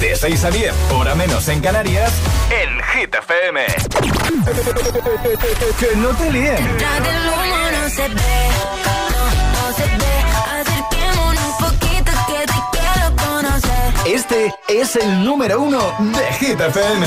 De 6 a 10, hora menos en Canarias, en Hit FM. que no te líen. Detrás del humo no se ve, no, no se ve. Acerquémonos un poquito que te quiero conocer. Este es el número uno de Hit FM.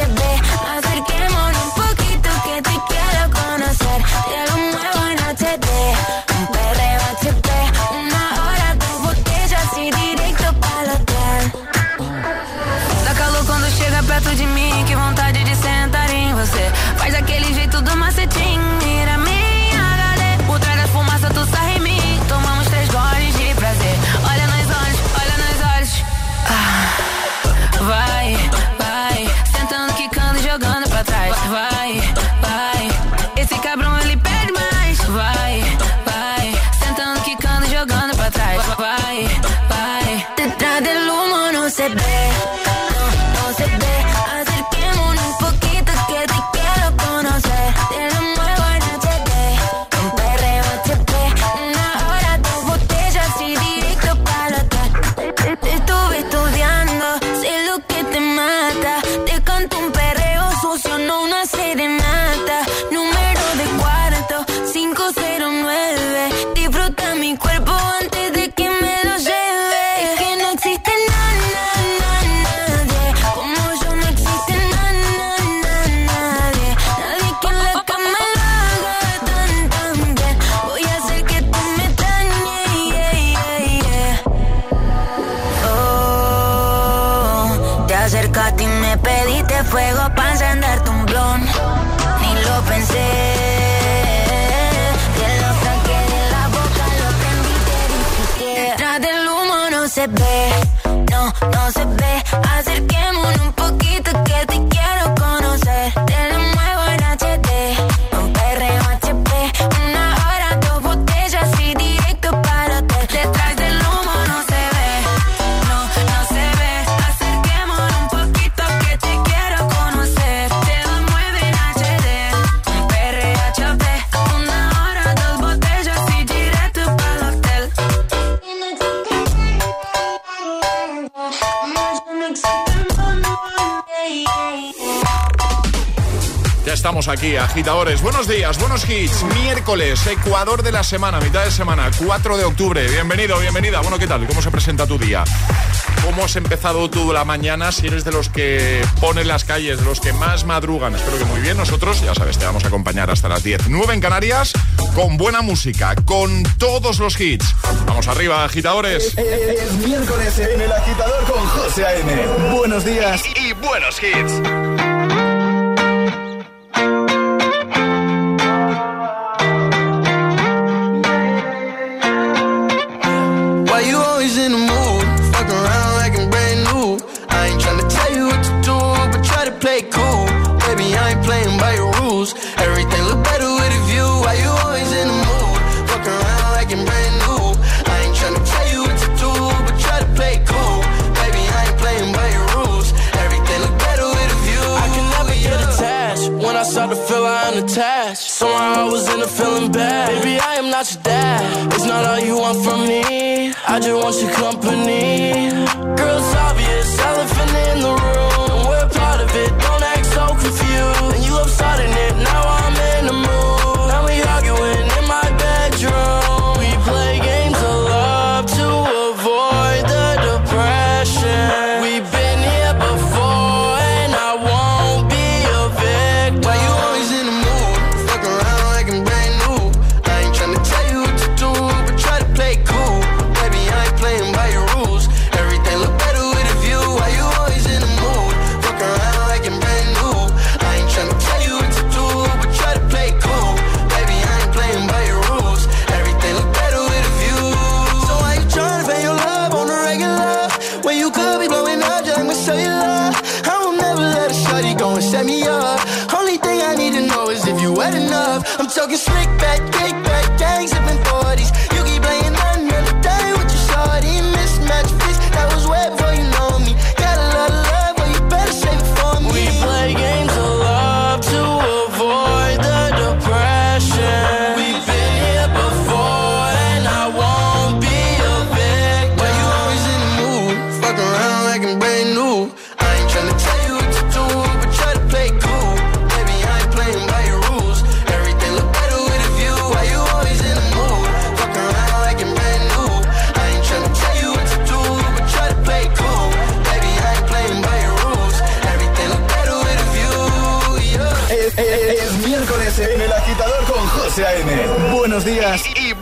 Ya estamos aquí, agitadores. Buenos días, buenos hits. Miércoles, Ecuador de la semana, mitad de semana, 4 de octubre. Bienvenido, bienvenida. Bueno, ¿qué tal? ¿Cómo se presenta tu día? ¿Cómo has empezado tú la mañana? Si eres de los que ponen las calles, de los que más madrugan, espero que muy bien. Nosotros, ya sabes, te vamos a acompañar hasta las 10. 9 en Canarias, con buena música, con todos los hits. Vamos arriba, agitadores. Es miércoles en el agitador con José A.M. Buenos días. Y, y buenos hits. All you want from me. I just want your company. When you could be blowing up, just with cellular. I will never let a shawty go and set me up. Only thing I need to know is if you wet enough. I'm talking slick back, kick back, gang zipping 40s.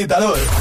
agitador.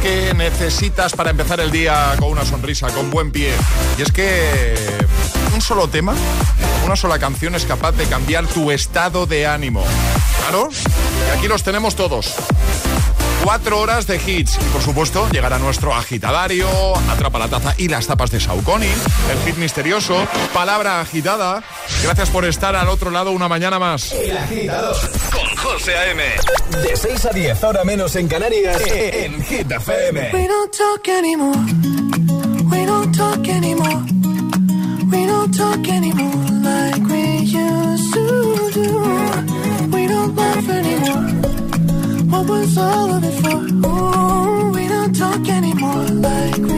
Que necesitas para empezar el día con una sonrisa, con buen pie. Y es que un solo tema, una sola canción es capaz de cambiar tu estado de ánimo. Claro, y aquí los tenemos todos. Cuatro horas de hits. Y por supuesto, llegará nuestro agitadario, atrapa la taza y las tapas de Saucony, el hit misterioso, palabra agitada. Gracias por estar al otro lado una mañana más. El agitador con José A.M. De 6 a 10, ahora menos en Canarias, en Hit FM. We don't talk anymore. We don't talk anymore. We don't talk anymore What was all of it for? Ooh, we don't talk anymore like we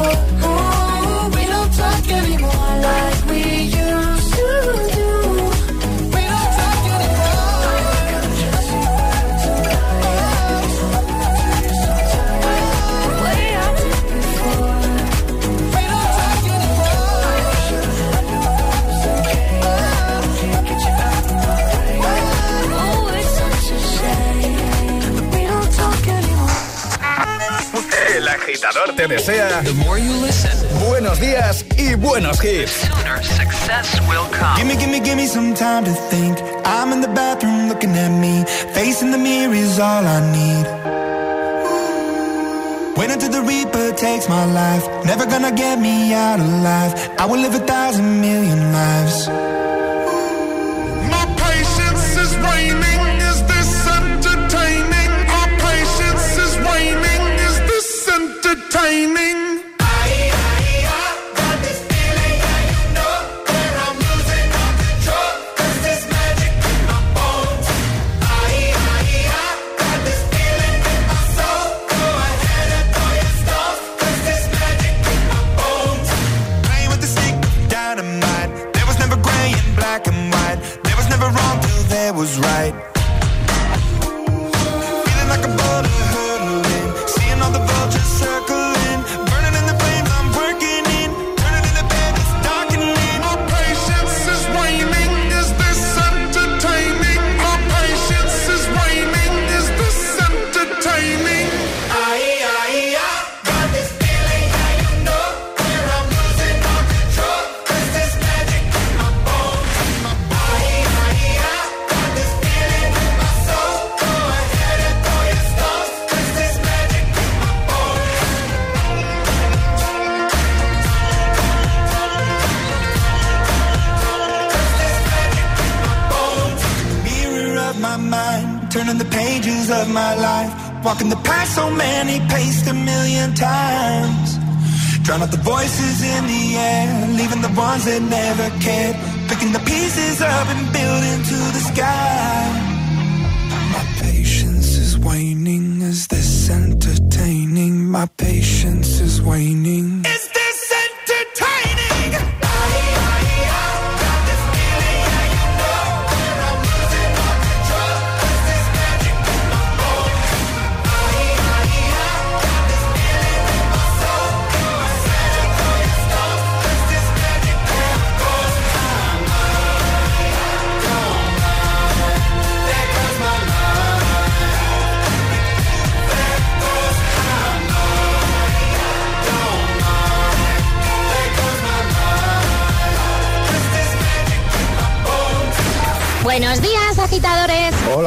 Oh. Agitador te desea buenos días y buenos hits. Gimme, gimme, gimme some time to think. I'm in the bathroom looking at me. Facing the mirror is all I need. Wait until the Reaper takes my life. Never gonna get me out alive. I will live a thousand million lives.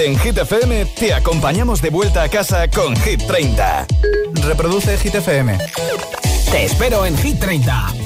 En Hit FM te acompañamos de vuelta a casa con Hit 30. Reproduce Hit FM. Te espero en Hit 30.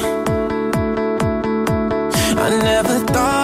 I never thought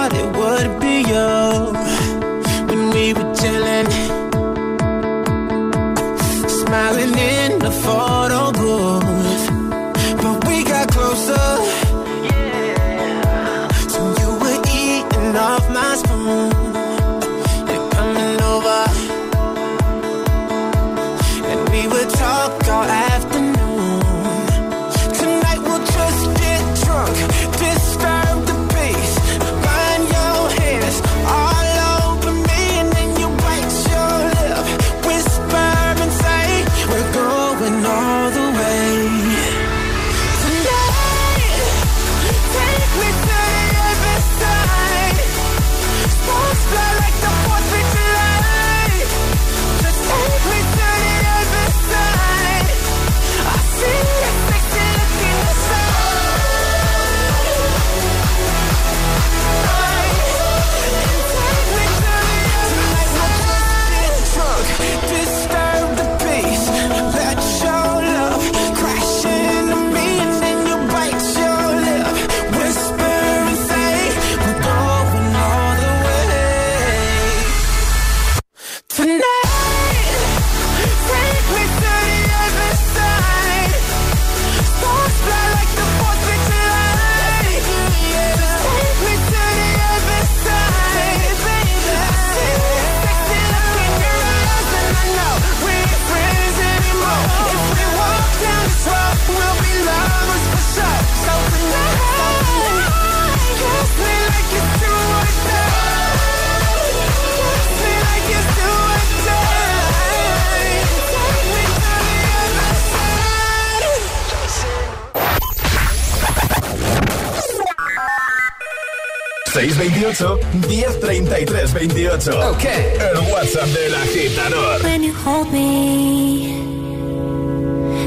628 1033 28. Ok. El WhatsApp del agitador. When you hold me,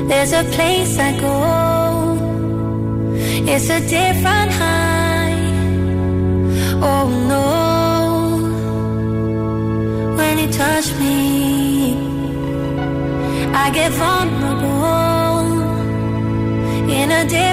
there's a place I go. It's a different high. Oh no. When you touch me, I get vulnerable in a different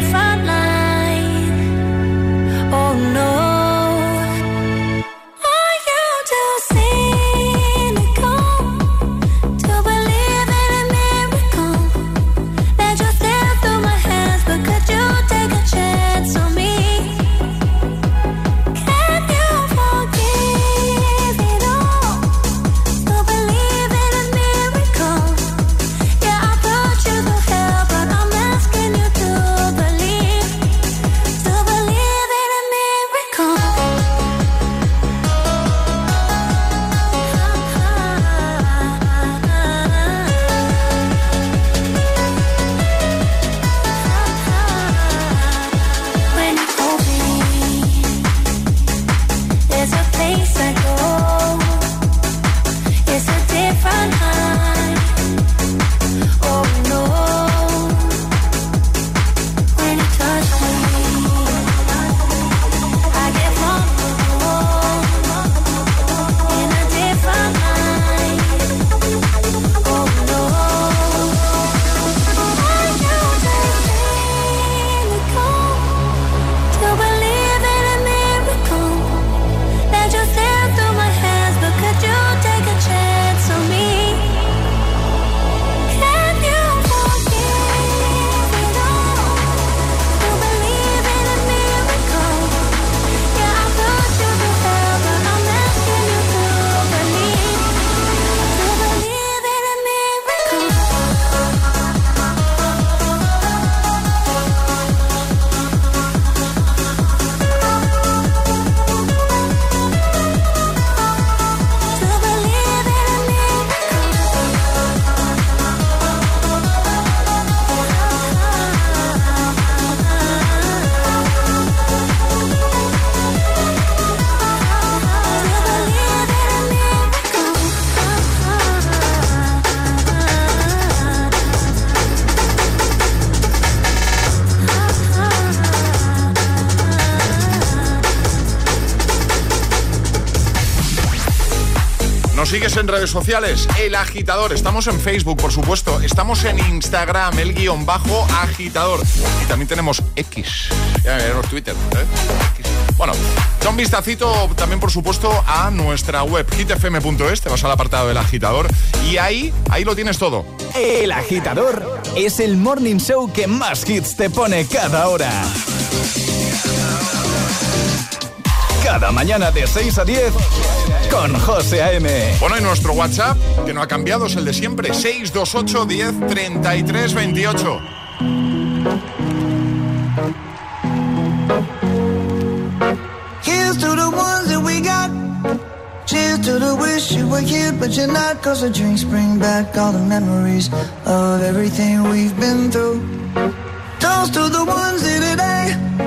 redes sociales? El agitador. Estamos en Facebook, por supuesto. Estamos en Instagram, el guion bajo agitador. Y también tenemos X. Ya Twitter. ¿eh? Bueno, da un vistacito también, por supuesto, a nuestra web hitfm.es. Te vas al apartado del agitador y ahí, ahí lo tienes todo. El agitador es el morning show que más hits te pone cada hora. Cada mañana de 6 a 10 con José A.M. Bueno, y nuestro WhatsApp, que no ha cambiado, es el de siempre: 628 10 33 28. Here's to the ones that we got. Cheers to the wish you were here, but you're not. Cause the drinks bring back all the memories of everything we've been through. Toast to the ones here today.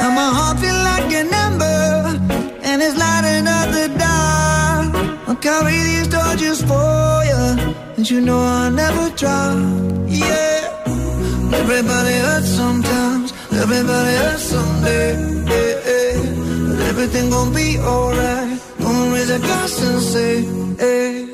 Now my heart feel like an ember and it's lighting up the dark. I'll carry these torches for you, and you know I'll never drop. Yeah, everybody hurts sometimes, everybody hurts someday. But everything gon' be alright. Gonna raise a glass and say.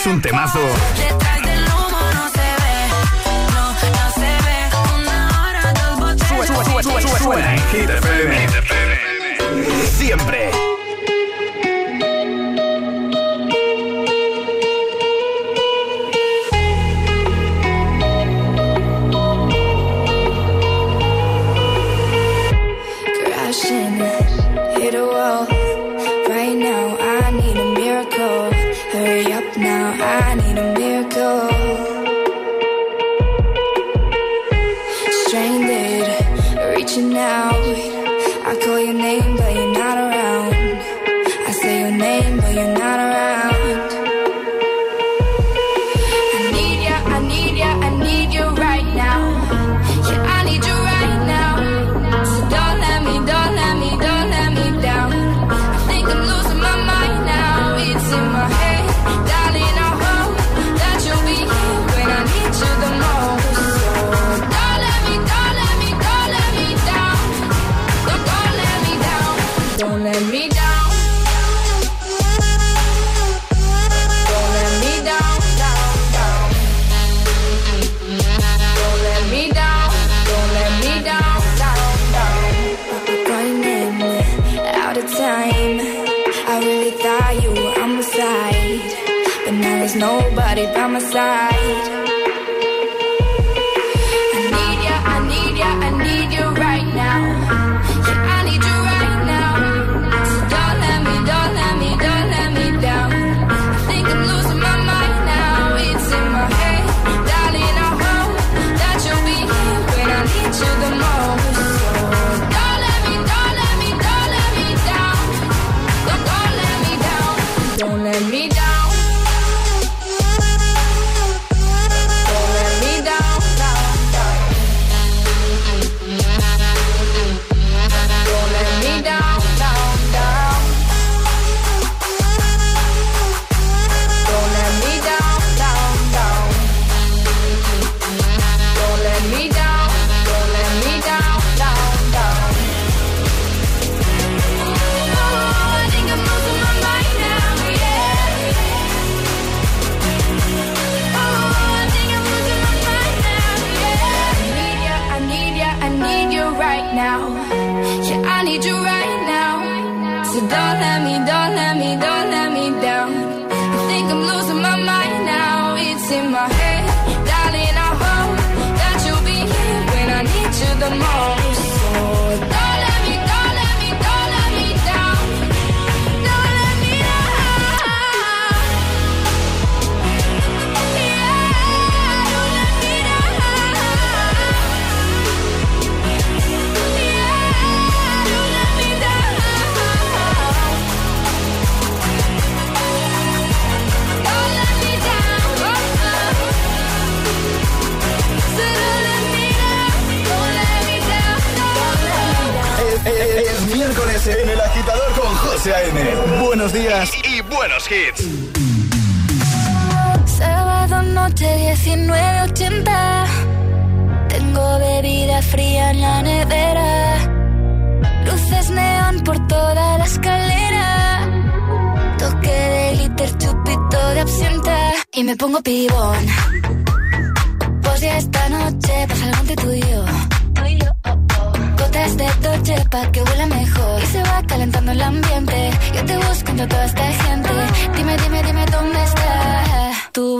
es un temazo. Sube, sube, sube, sube, Siempre.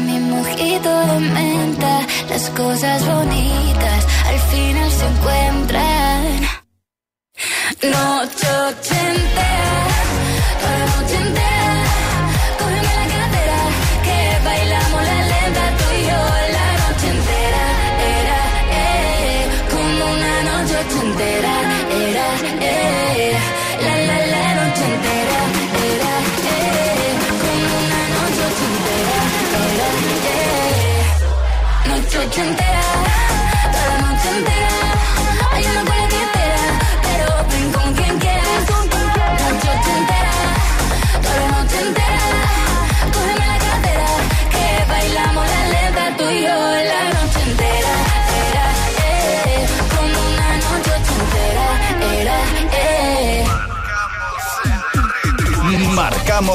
Mi mojito de menta. Las cosas bonitas al final se encuentran. Noche entera, toda la noche entera.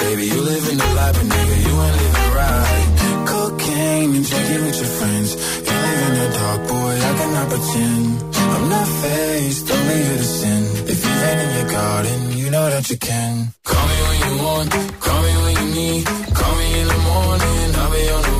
Baby, you living the life, but nigga, you ain't living right. Cocaine and drinking with your friends. You live in the dark, boy, I cannot pretend. I'm not faced, only here to sin. If you rain in your garden, you know that you can. Call me when you want, call me when you need. Call me in the morning, I'll be on the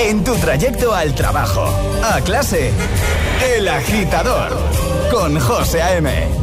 En tu trayecto al trabajo, a clase, El Agitador, con José A.M.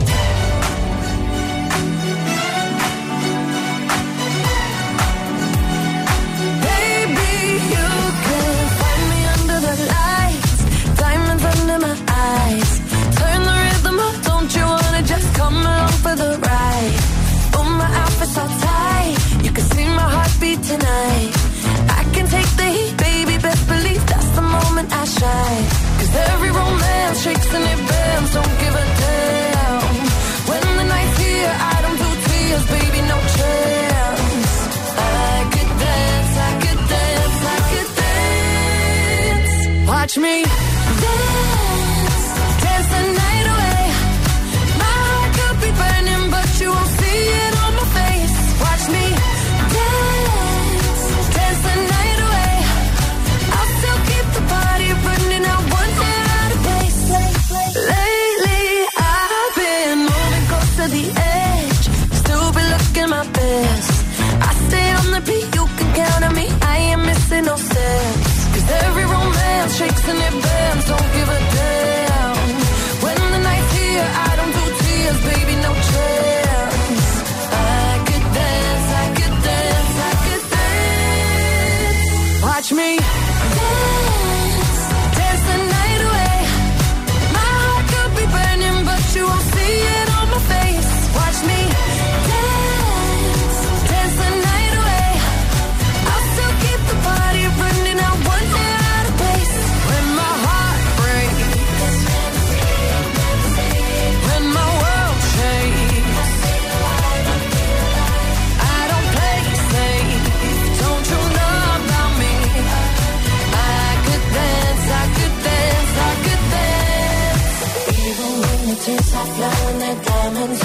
touch me. someone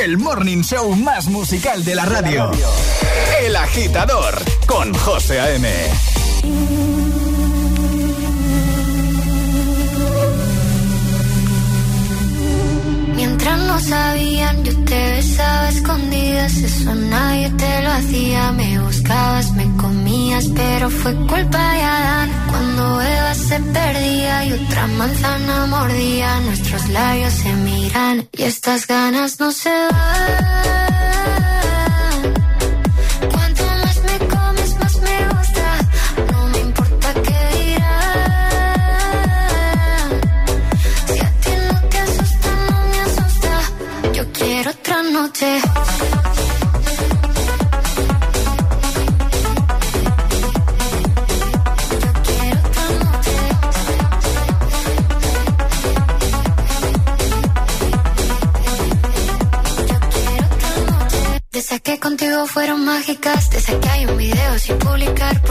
El morning show más musical de la radio. El agitador con José A.M. Mientras no sabían, yo te besaba escondidas. Eso nadie te lo hacía. Me buscabas, me comías, pero fue culpa de Adán. Cuando Eva se perdía y otra manzana mordía, nuestros labios se y estas ganas no se van. Fueron mágicas. Desde que hay un video sin publicar.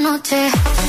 noche.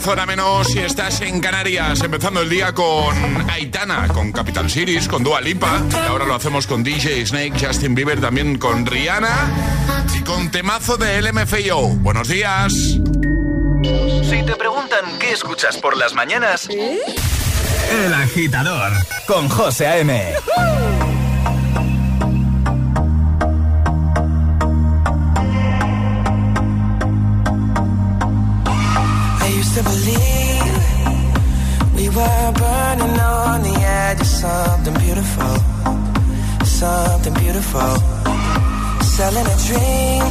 10, hora menos si estás en Canarias. Empezando el día con Aitana, con Capital Cities, con Dua Lipa. Y ahora lo hacemos con DJ Snake, Justin Bieber, también con Rihanna y con temazo de LMFAO. Buenos días. Si te preguntan qué escuchas por las mañanas, El Agitador con José A.M. were burning on the edge of something beautiful, something beautiful. Selling a dream,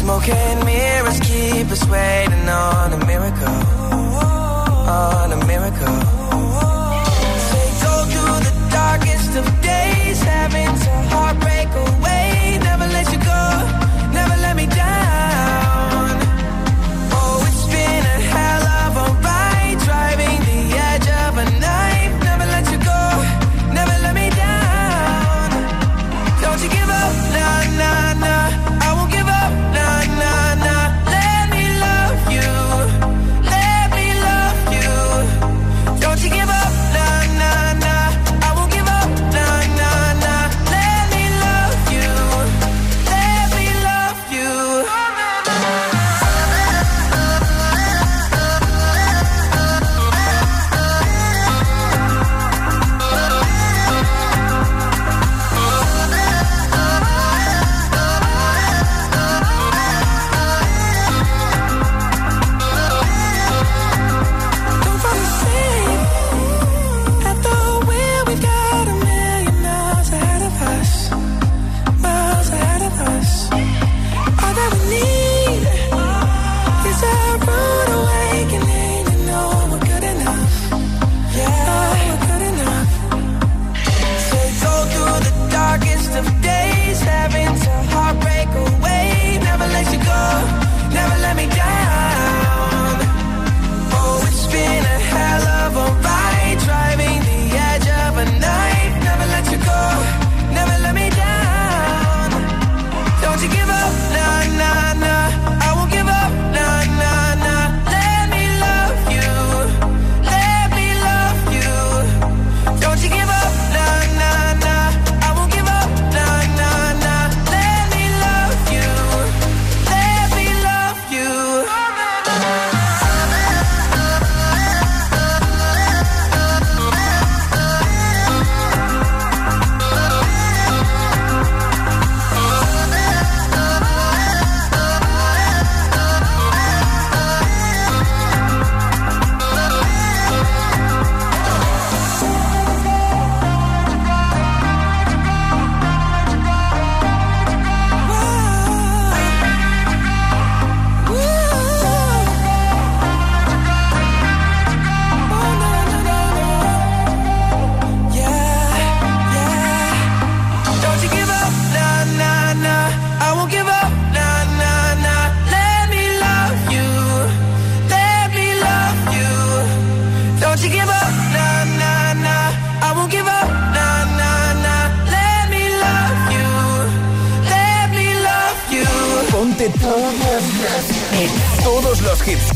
smoking mirrors keep us waiting on a miracle, on a miracle. They go through the darkest of days, having to heartbreak away.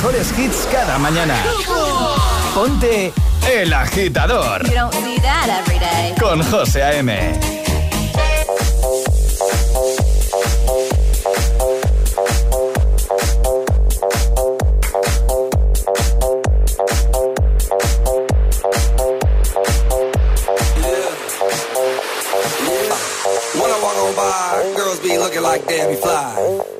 mejores hits cada mañana. Ponte El Agitador. You don't see that every day. Con José A.M. looking like Debbie Fly.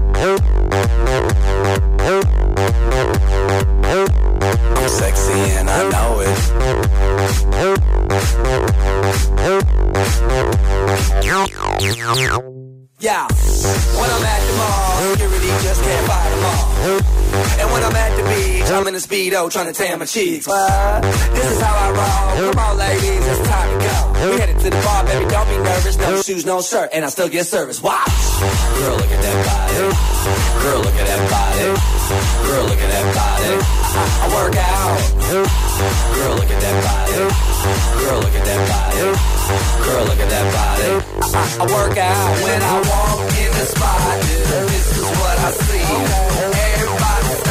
Yeah, when I'm at the mall, security just can't fight them all. And when I'm at the beach, I'm in a speedo trying to tan my cheeks. What? This is how I roll. Come on, ladies, the bar, baby, don't be nervous. No shoes, no shirt, and I still get service. Watch. Girl, look at that body. Girl, look at that body. Girl, look at that body. I, I work out. Girl, look at that body. Girl, look at that body. Girl, look at that body. I, I work out when I walk in the spot. This is what I see. Everybody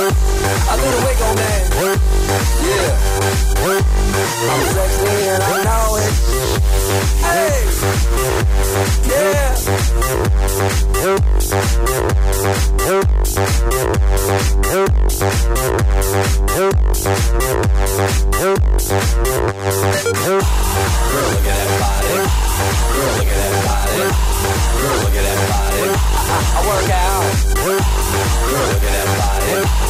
I do the wiggle, man. Yeah. I'm sexy and I know it. Hey. Yeah. Girl, look at that body. Girl, look at that body. Girl, look at that body. I, work out. Look at that body.